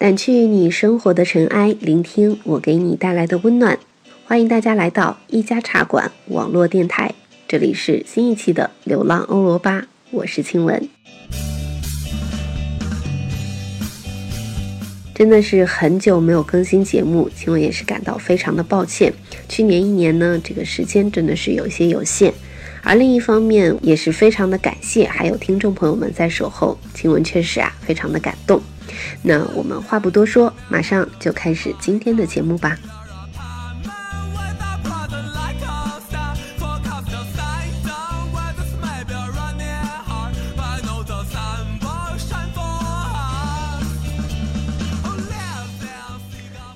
掸去你生活的尘埃，聆听我给你带来的温暖。欢迎大家来到一家茶馆网络电台，这里是新一期的《流浪欧罗巴》，我是青文。真的是很久没有更新节目，青文也是感到非常的抱歉。去年一年呢，这个时间真的是有些有限，而另一方面也是非常的感谢，还有听众朋友们在守候，青文确实啊，非常的感动。那我们话不多说，马上就开始今天的节目吧。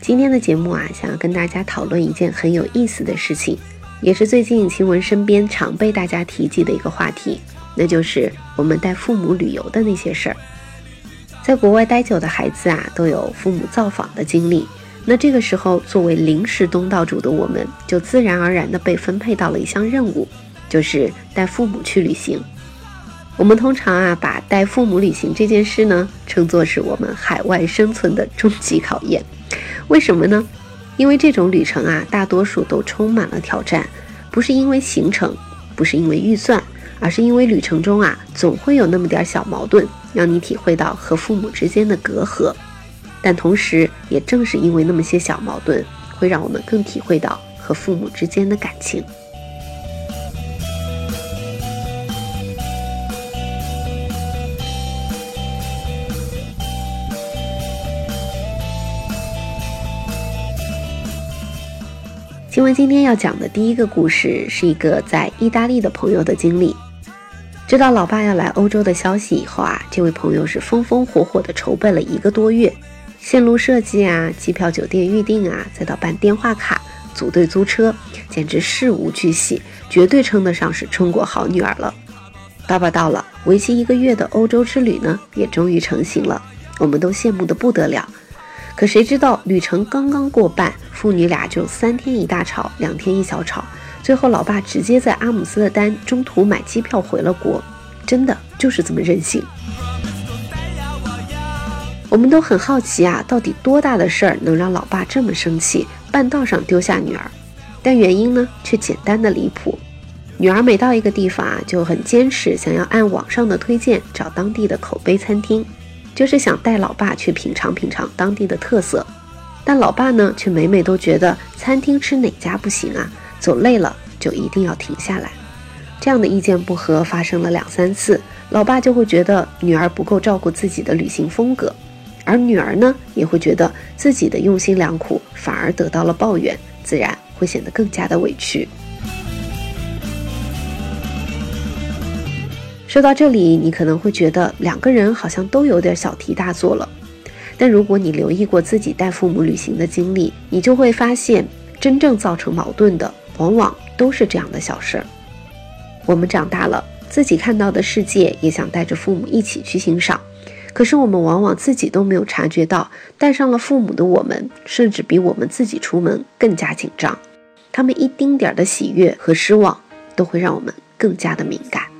今天的节目啊，想要跟大家讨论一件很有意思的事情，也是最近新闻身边常被大家提及的一个话题，那就是我们带父母旅游的那些事儿。在国外待久的孩子啊，都有父母造访的经历。那这个时候，作为临时东道主的我们，就自然而然地被分配到了一项任务，就是带父母去旅行。我们通常啊，把带父母旅行这件事呢，称作是我们海外生存的终极考验。为什么呢？因为这种旅程啊，大多数都充满了挑战，不是因为行程，不是因为预算。而是因为旅程中啊，总会有那么点小矛盾，让你体会到和父母之间的隔阂。但同时，也正是因为那么些小矛盾，会让我们更体会到和父母之间的感情。请问今天要讲的第一个故事，是一个在意大利的朋友的经历。知道老爸要来欧洲的消息以后啊，这位朋友是风风火火地筹备了一个多月，线路设计啊，机票、酒店预订啊，再到办电话卡、组队租车，简直事无巨细，绝对称得上是中国好女儿了。爸爸到了，为期一个月的欧洲之旅呢，也终于成型了，我们都羡慕得不得了。可谁知道旅程刚刚过半，父女俩就三天一大吵，两天一小吵。最后，老爸直接在阿姆斯特丹中途买机票回了国，真的就是这么任性。我们都很好奇啊，到底多大的事儿能让老爸这么生气，半道上丢下女儿？但原因呢，却简单的离谱。女儿每到一个地方啊，就很坚持，想要按网上的推荐找当地的口碑餐厅，就是想带老爸去品尝品尝当地的特色。但老爸呢，却每每都觉得餐厅吃哪家不行啊？走累了就一定要停下来，这样的意见不合发生了两三次，老爸就会觉得女儿不够照顾自己的旅行风格，而女儿呢也会觉得自己的用心良苦反而得到了抱怨，自然会显得更加的委屈。说到这里，你可能会觉得两个人好像都有点小题大做了，但如果你留意过自己带父母旅行的经历，你就会发现真正造成矛盾的。往往都是这样的小事。我们长大了，自己看到的世界也想带着父母一起去欣赏，可是我们往往自己都没有察觉到，带上了父母的我们，甚至比我们自己出门更加紧张。他们一丁点儿的喜悦和失望，都会让我们更加的敏感。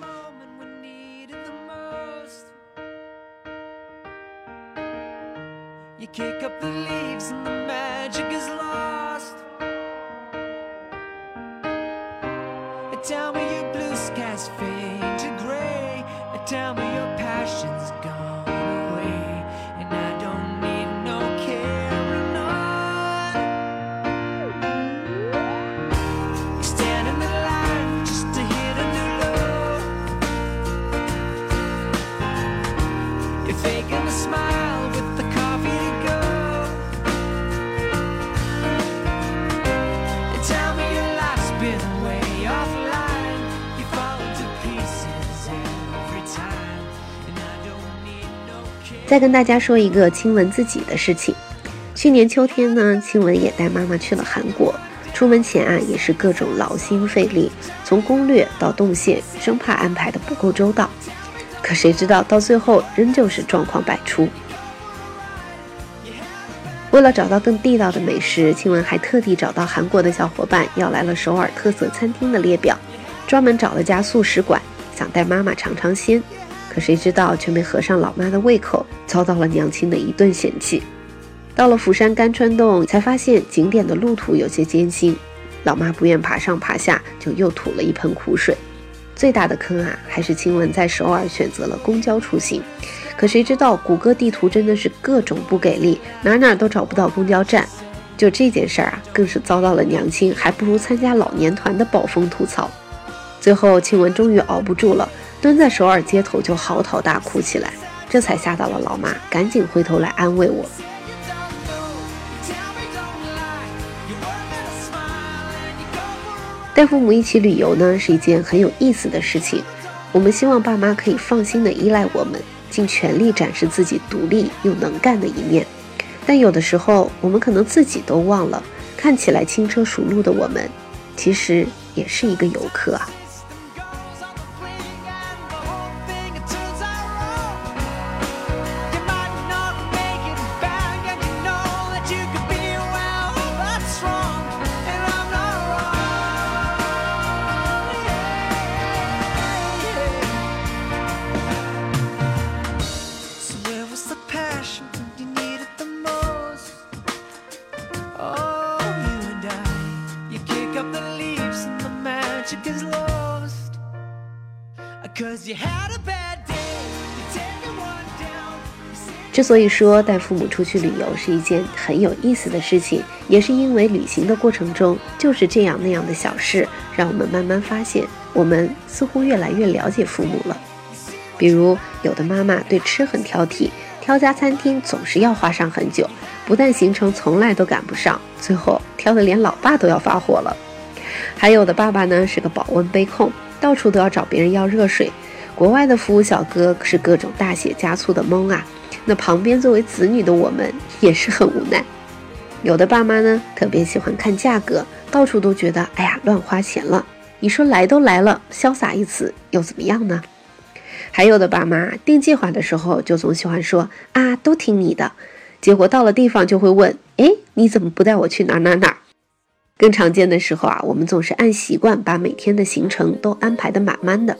再跟大家说一个亲文自己的事情。去年秋天呢，亲文也带妈妈去了韩国。出门前啊，也是各种劳心费力，从攻略到动线，生怕安排的不够周到。可谁知道到最后，仍旧是状况百出。为了找到更地道的美食，亲文还特地找到韩国的小伙伴，要来了首尔特色餐厅的列表，专门找了家素食馆，想带妈妈尝尝鲜。可谁知道却没合上老妈的胃口，遭到了娘亲的一顿嫌弃。到了釜山甘川洞，才发现景点的路途有些艰辛，老妈不愿爬上爬下，就又吐了一盆苦水。最大的坑啊，还是亲文在首尔选择了公交出行，可谁知道谷歌地图真的是各种不给力，哪哪都找不到公交站。就这件事儿啊，更是遭到了娘亲还不如参加老年团的暴风吐槽。最后，庆文终于熬不住了，蹲在首尔街头就嚎啕大哭起来，这才吓到了老妈，赶紧回头来安慰我。带父母一起旅游呢，是一件很有意思的事情。我们希望爸妈可以放心的依赖我们，尽全力展示自己独立又能干的一面。但有的时候，我们可能自己都忘了，看起来轻车熟路的我们，其实也是一个游客啊。Cause you had a bad day, one down, 之所以说带父母出去旅游是一件很有意思的事情，也是因为旅行的过程中就是这样那样的小事，让我们慢慢发现，我们似乎越来越了解父母了。比如，有的妈妈对吃很挑剔，挑家餐厅总是要花上很久，不但行程从来都赶不上，最后挑的连老爸都要发火了。还有的爸爸呢是个保温杯控，到处都要找别人要热水，国外的服务小哥是各种大写加粗的蒙啊。那旁边作为子女的我们也是很无奈。有的爸妈呢特别喜欢看价格，到处都觉得哎呀乱花钱了。你说来都来了，潇洒一次又怎么样呢？还有的爸妈定计划的时候就总喜欢说啊都听你的，结果到了地方就会问哎你怎么不带我去哪哪哪？更常见的时候啊，我们总是按习惯把每天的行程都安排的满满的，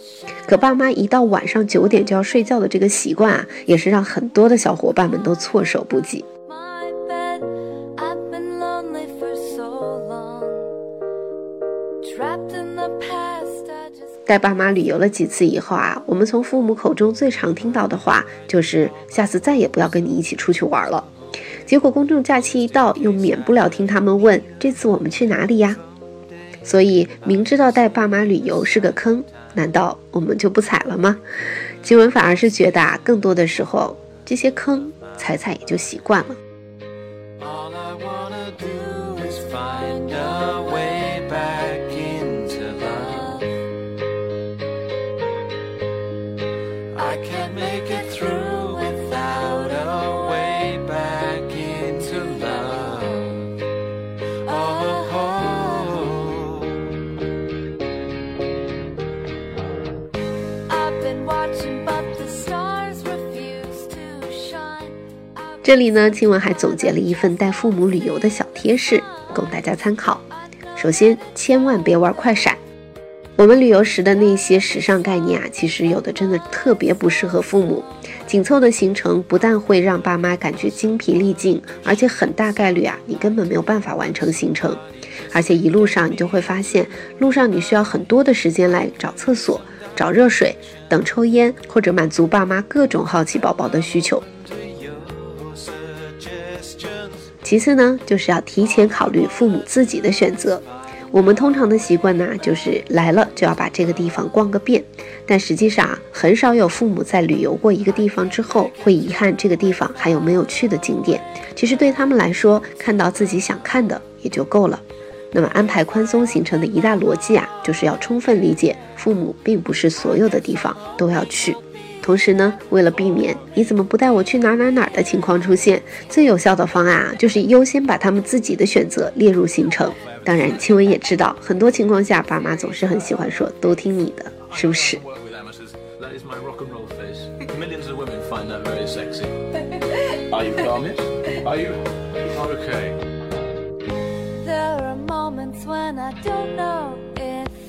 可爸妈一到晚上九点就要睡觉的这个习惯啊，也是让很多的小伙伴们都措手不及。带爸妈旅游了几次以后啊，我们从父母口中最常听到的话就是下次再也不要跟你一起出去玩了。结果公众假期一到，又免不了听他们问：“这次我们去哪里呀？”所以明知道带爸妈旅游是个坑，难道我们就不踩了吗？金文反而是觉得啊，更多的时候这些坑踩踩也就习惯了。这里呢，青文还总结了一份带父母旅游的小贴士，供大家参考。首先，千万别玩快闪。我们旅游时的那些时尚概念啊，其实有的真的特别不适合父母。紧凑的行程不但会让爸妈感觉精疲力尽，而且很大概率啊，你根本没有办法完成行程。而且一路上你就会发现，路上你需要很多的时间来找厕所、找热水、等抽烟，或者满足爸妈各种好奇宝宝的需求。其次呢，就是要提前考虑父母自己的选择。我们通常的习惯呢，就是来了就要把这个地方逛个遍。但实际上，很少有父母在旅游过一个地方之后，会遗憾这个地方还有没有去的景点。其实对他们来说，看到自己想看的也就够了。那么安排宽松行程的一大逻辑啊，就是要充分理解父母并不是所有的地方都要去。同时呢，为了避免你怎么不带我去哪哪哪的情况出现，最有效的方案啊，就是优先把他们自己的选择列入行程。当然，青文也知道，很多情况下爸妈总是很喜欢说都听你的，是不是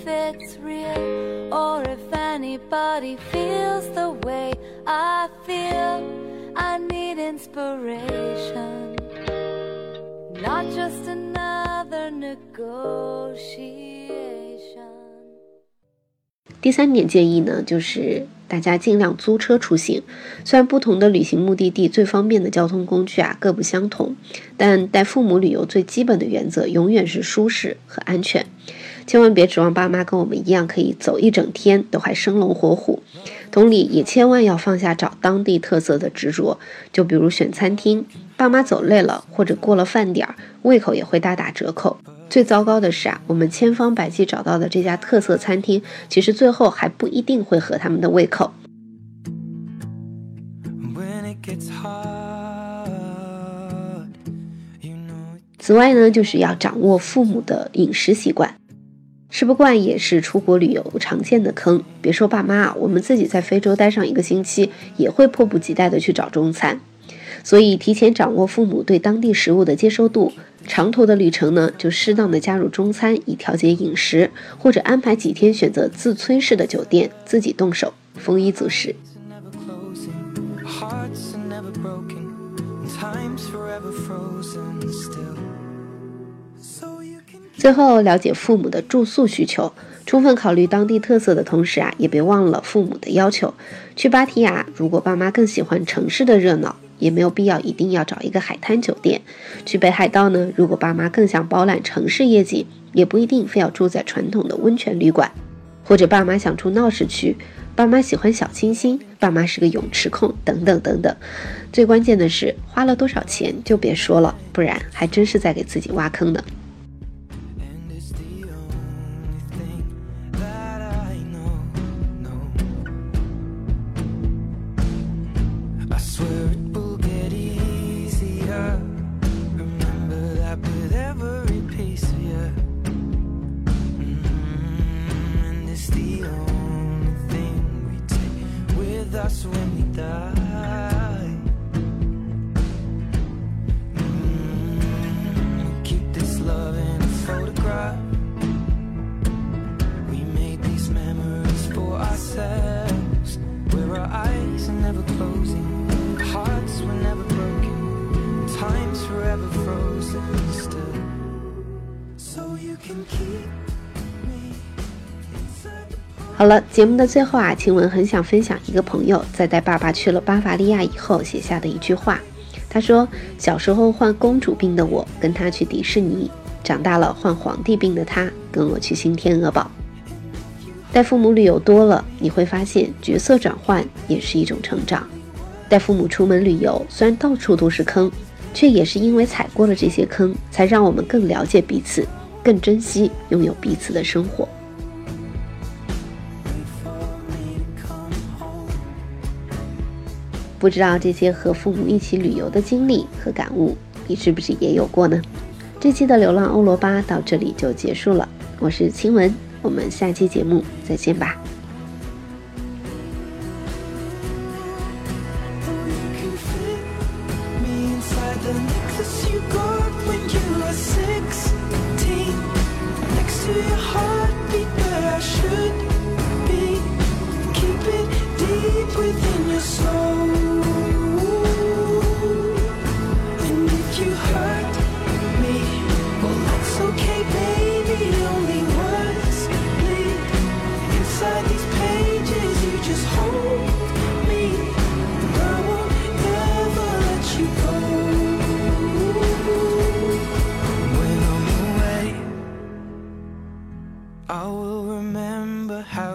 it's real or if anybody feels the way i feel i need inspiration not just another negotiation 第三点建议呢就是大家尽量租车出行虽然不同的旅行目的地最方便的交通工具啊各不相同但带父母旅游最基本的原则永远是舒适和安全千万别指望爸妈跟我们一样可以走一整天都还生龙活虎。同理，也千万要放下找当地特色的执着。就比如选餐厅，爸妈走累了或者过了饭点儿，胃口也会大打折扣。最糟糕的是啊，我们千方百计找到的这家特色餐厅，其实最后还不一定会合他们的胃口。此外呢，就是要掌握父母的饮食习惯，吃不惯也是出国旅游常见的坑。别说爸妈啊，我们自己在非洲待上一个星期，也会迫不及待地去找中餐。所以，提前掌握父母对当地食物的接受度。长途的旅程呢，就适当的加入中餐以调节饮食，或者安排几天选择自炊式的酒店，自己动手丰衣足食。最后，了解父母的住宿需求，充分考虑当地特色的同时啊，也别忘了父母的要求。去芭提雅，如果爸妈更喜欢城市的热闹。也没有必要一定要找一个海滩酒店去北海道呢。如果爸妈更想饱览城市夜景，也不一定非要住在传统的温泉旅馆。或者爸妈想住闹市区，爸妈喜欢小清新，爸妈是个泳池控，等等等等。最关键的是花了多少钱就别说了，不然还真是在给自己挖坑呢。好了，节目的最后啊，晴雯很想分享一个朋友在带爸爸去了巴伐利亚以后写下的一句话。他说：“小时候患公主病的我跟他去迪士尼，长大了患皇帝病的他跟我去新天鹅堡。”带父母旅游多了，你会发现角色转换也是一种成长。带父母出门旅游，虽然到处都是坑，却也是因为踩过了这些坑，才让我们更了解彼此，更珍惜拥有彼此的生活。不知道这些和父母一起旅游的经历和感悟，你是不是也有过呢？这期的流浪欧罗巴到这里就结束了，我是晴雯，我们下期节目再见吧。